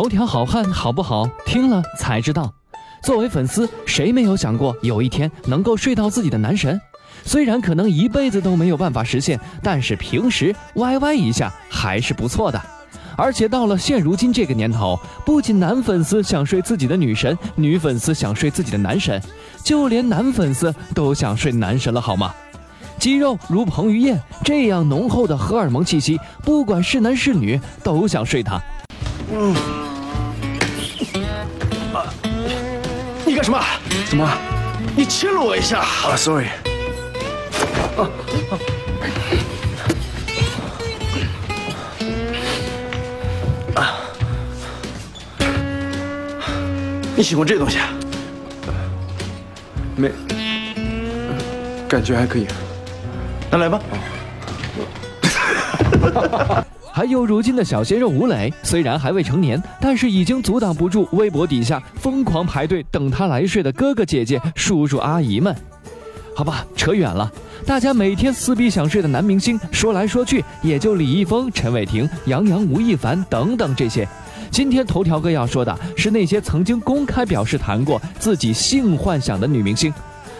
头条好汉好不好？听了才知道。作为粉丝，谁没有想过有一天能够睡到自己的男神？虽然可能一辈子都没有办法实现，但是平时歪歪一下还是不错的。而且到了现如今这个年头，不仅男粉丝想睡自己的女神，女粉丝想睡自己的男神，就连男粉丝都想睡男神了，好吗？肌肉如彭于晏这样浓厚的荷尔蒙气息，不管是男是女都想睡他。嗯，什么？怎么？你亲了我一下。啊，sorry。啊啊。你喜欢这东西？啊没，感觉还可以。那来吧。还有如今的小鲜肉吴磊，虽然还未成年，但是已经阻挡不住微博底下疯狂排队等他来睡的哥哥姐姐、叔叔阿姨们。好吧，扯远了。大家每天撕逼想睡的男明星，说来说去也就李易峰、陈伟霆、杨洋、吴亦凡等等这些。今天头条哥要说的是那些曾经公开表示谈过自己性幻想的女明星。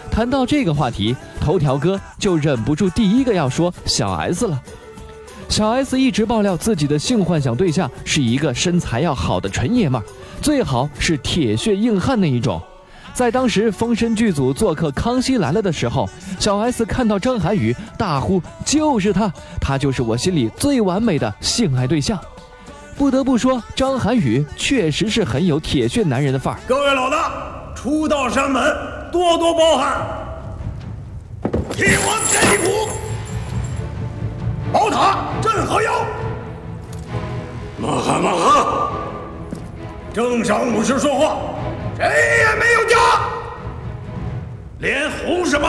谈到这个话题，头条哥就忍不住第一个要说小 S 了。小 S 一直爆料自己的性幻想对象是一个身材要好的纯爷们儿，最好是铁血硬汉那一种。在当时封神剧组做客《康熙来了》的时候，小 S 看到张涵予，大呼：“就是他，他就是我心里最完美的性爱对象。”不得不说，张涵予确实是很有铁血男人的范儿。各位老大，初到山门，多多包涵。铁王天地谱，宝塔镇河妖。马哈马哈，正晌午时说话，谁也没有家。脸红什么？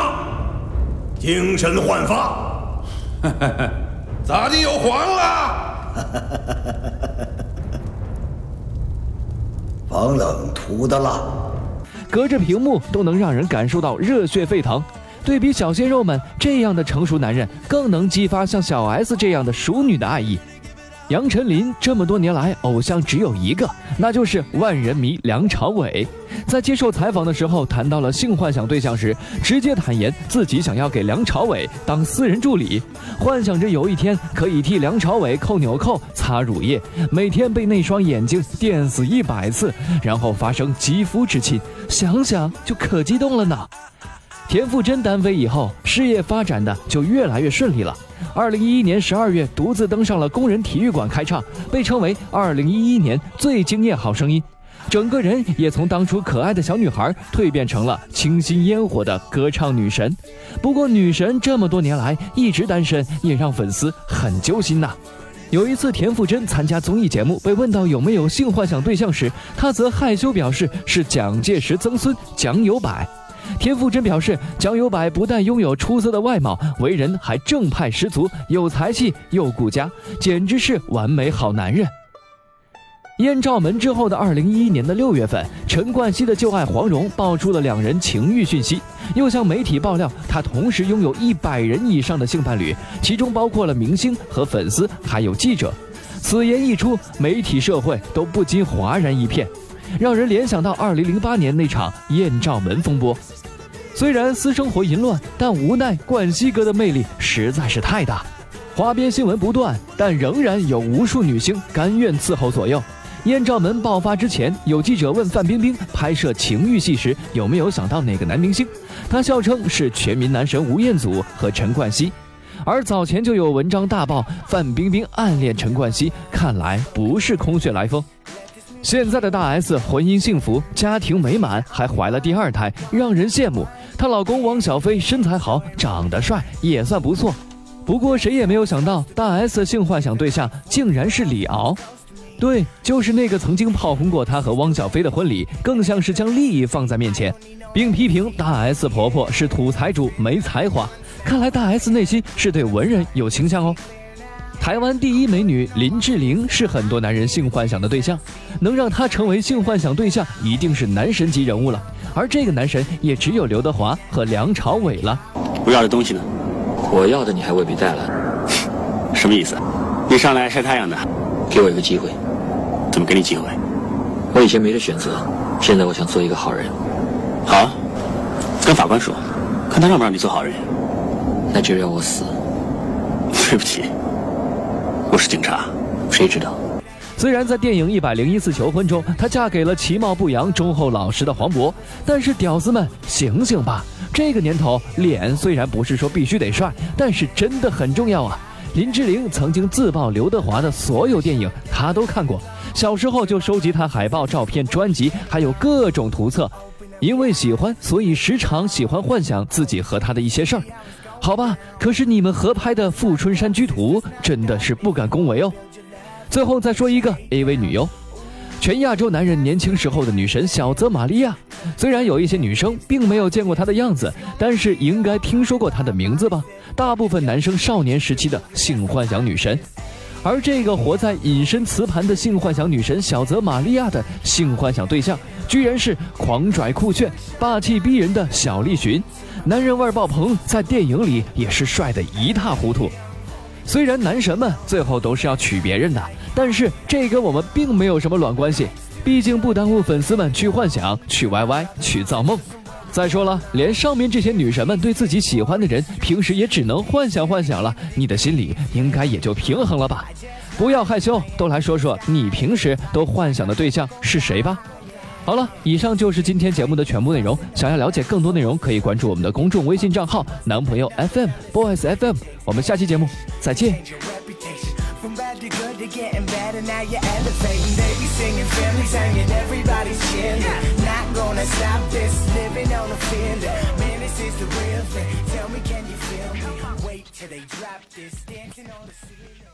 精神焕发。咋地又黄了？防冷涂的蜡，隔着屏幕都能让人感受到热血沸腾。对比小鲜肉们这样的成熟男人，更能激发像小 S 这样的熟女的爱意。杨丞琳这么多年来，偶像只有一个，那就是万人迷梁朝伟。在接受采访的时候，谈到了性幻想对象时，直接坦言自己想要给梁朝伟当私人助理，幻想着有一天可以替梁朝伟扣纽扣、擦乳液，每天被那双眼睛电死一百次，然后发生肌肤之亲，想想就可激动了呢。田馥甄单飞以后，事业发展的就越来越顺利了。二零一一年十二月，独自登上了工人体育馆开唱，被称为二零一一年最惊艳好声音。整个人也从当初可爱的小女孩蜕变成了清新烟火的歌唱女神。不过，女神这么多年来一直单身，也让粉丝很揪心呐。有一次，田馥甄参加综艺节目，被问到有没有性幻想对象时，她则害羞表示是蒋介石曾孙蒋友柏。田馥甄表示，蒋友柏不但拥有出色的外貌，为人还正派十足，有才气又顾家，简直是完美好男人。艳照门之后的二零一一年的六月份，陈冠希的旧爱黄蓉爆出了两人情欲讯息，又向媒体爆料他同时拥有一百人以上的性伴侣，其中包括了明星和粉丝，还有记者。此言一出，媒体社会都不禁哗然一片，让人联想到二零零八年那场艳照门风波。虽然私生活淫乱，但无奈冠希哥的魅力实在是太大，花边新闻不断，但仍然有无数女星甘愿伺候左右。艳照门爆发之前，有记者问范冰冰拍摄情欲戏时有没有想到哪个男明星，她笑称是全民男神吴彦祖和陈冠希。而早前就有文章大爆范冰冰暗恋陈冠希，看来不是空穴来风。现在的大 S 婚姻幸福，家庭美满，还怀了第二胎，让人羡慕。她老公汪小菲身材好，长得帅，也算不错。不过谁也没有想到，大 S 性幻想对象竟然是李敖。对，就是那个曾经炮轰过她和汪小菲的婚礼，更像是将利益放在面前，并批评大 S 婆婆是土财主没才华。看来大 S 内心是对文人有倾向哦。台湾第一美女林志玲是很多男人性幻想的对象，能让她成为性幻想对象，一定是男神级人物了。而这个男神也只有刘德华和梁朝伟了。我要的东西呢？我要的你还未必带来。什么意思？你上来晒太阳的？给我一个机会。怎么给你机会？我以前没得选择，现在我想做一个好人。好啊，跟法官说，看他让不让你做好人。那就让我死。对不起，我是警察，谁知道？虽然在电影《一百零一次求婚》中，她嫁给了其貌不扬、忠厚老实的黄渤，但是屌丝们醒醒吧！这个年头，脸虽然不是说必须得帅，但是真的很重要啊！林志玲曾经自曝刘德华的所有电影她都看过，小时候就收集他海报、照片、专辑，还有各种图册。因为喜欢，所以时常喜欢幻想自己和他的一些事儿。好吧，可是你们合拍的《富春山居图》真的是不敢恭维哦。最后再说一个 AV 女优，全亚洲男人年轻时候的女神小泽玛利亚。虽然有一些女生并没有见过她的样子，但是应该听说过她的名字吧？大部分男生少年时期的性幻想女神。而这个活在隐身磁盘的性幻想女神小泽玛利亚的性幻想对象，居然是狂拽酷炫、霸气逼人的小栗旬。男人味爆棚，在电影里也是帅得一塌糊涂。虽然男神们最后都是要娶别人的，但是这跟我们并没有什么卵关系，毕竟不耽误粉丝们去幻想、去 YY、去造梦。再说了，连上面这些女神们对自己喜欢的人，平时也只能幻想幻想了，你的心里应该也就平衡了吧？不要害羞，都来说说你平时都幻想的对象是谁吧。好了，以上就是今天节目的全部内容。想要了解更多内容，可以关注我们的公众微信账号“男朋友 FM Boys FM”。我们下期节目再见。to getting better, now you're elevating. They be singing, families hanging, everybody's chilling. Not gonna stop this, living on a feeling. Man, this is the real thing. Tell me, can you feel me? Wait till they drop this, dancing on the ceiling.